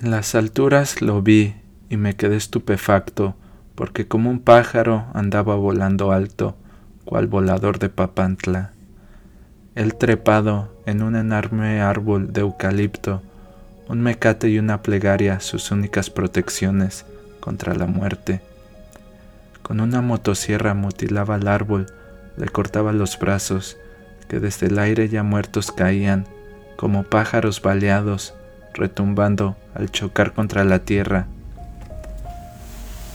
En las alturas lo vi y me quedé estupefacto, porque como un pájaro andaba volando alto, cual volador de Papantla. Él trepado en un enorme árbol de eucalipto, un mecate y una plegaria sus únicas protecciones contra la muerte. Con una motosierra mutilaba el árbol, le cortaba los brazos, que desde el aire ya muertos caían, como pájaros baleados, retumbando al chocar contra la tierra.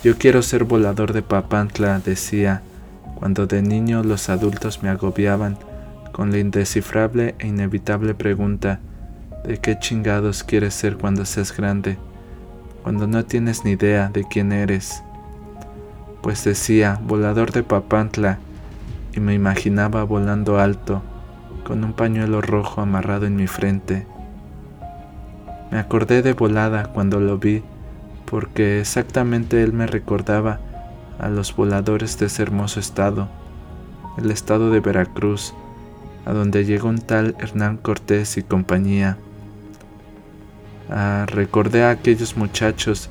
Yo quiero ser volador de Papantla, decía, cuando de niño los adultos me agobiaban con la indescifrable e inevitable pregunta de qué chingados quieres ser cuando seas grande, cuando no tienes ni idea de quién eres. Pues decía, volador de Papantla, y me imaginaba volando alto, con un pañuelo rojo amarrado en mi frente. Me acordé de volada cuando lo vi, porque exactamente él me recordaba a los voladores de ese hermoso estado, el estado de Veracruz, a donde llegó un tal Hernán Cortés y compañía. Ah, recordé a aquellos muchachos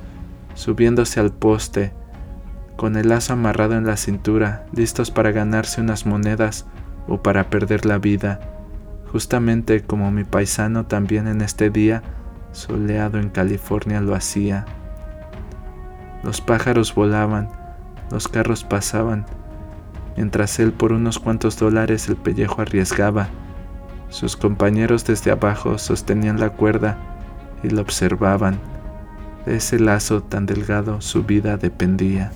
subiéndose al poste, con el lazo amarrado en la cintura, listos para ganarse unas monedas o para perder la vida, justamente como mi paisano también en este día soleado en California lo hacía. Los pájaros volaban, los carros pasaban, mientras él por unos cuantos dólares el pellejo arriesgaba. Sus compañeros desde abajo sostenían la cuerda y lo observaban. De ese lazo tan delgado su vida dependía.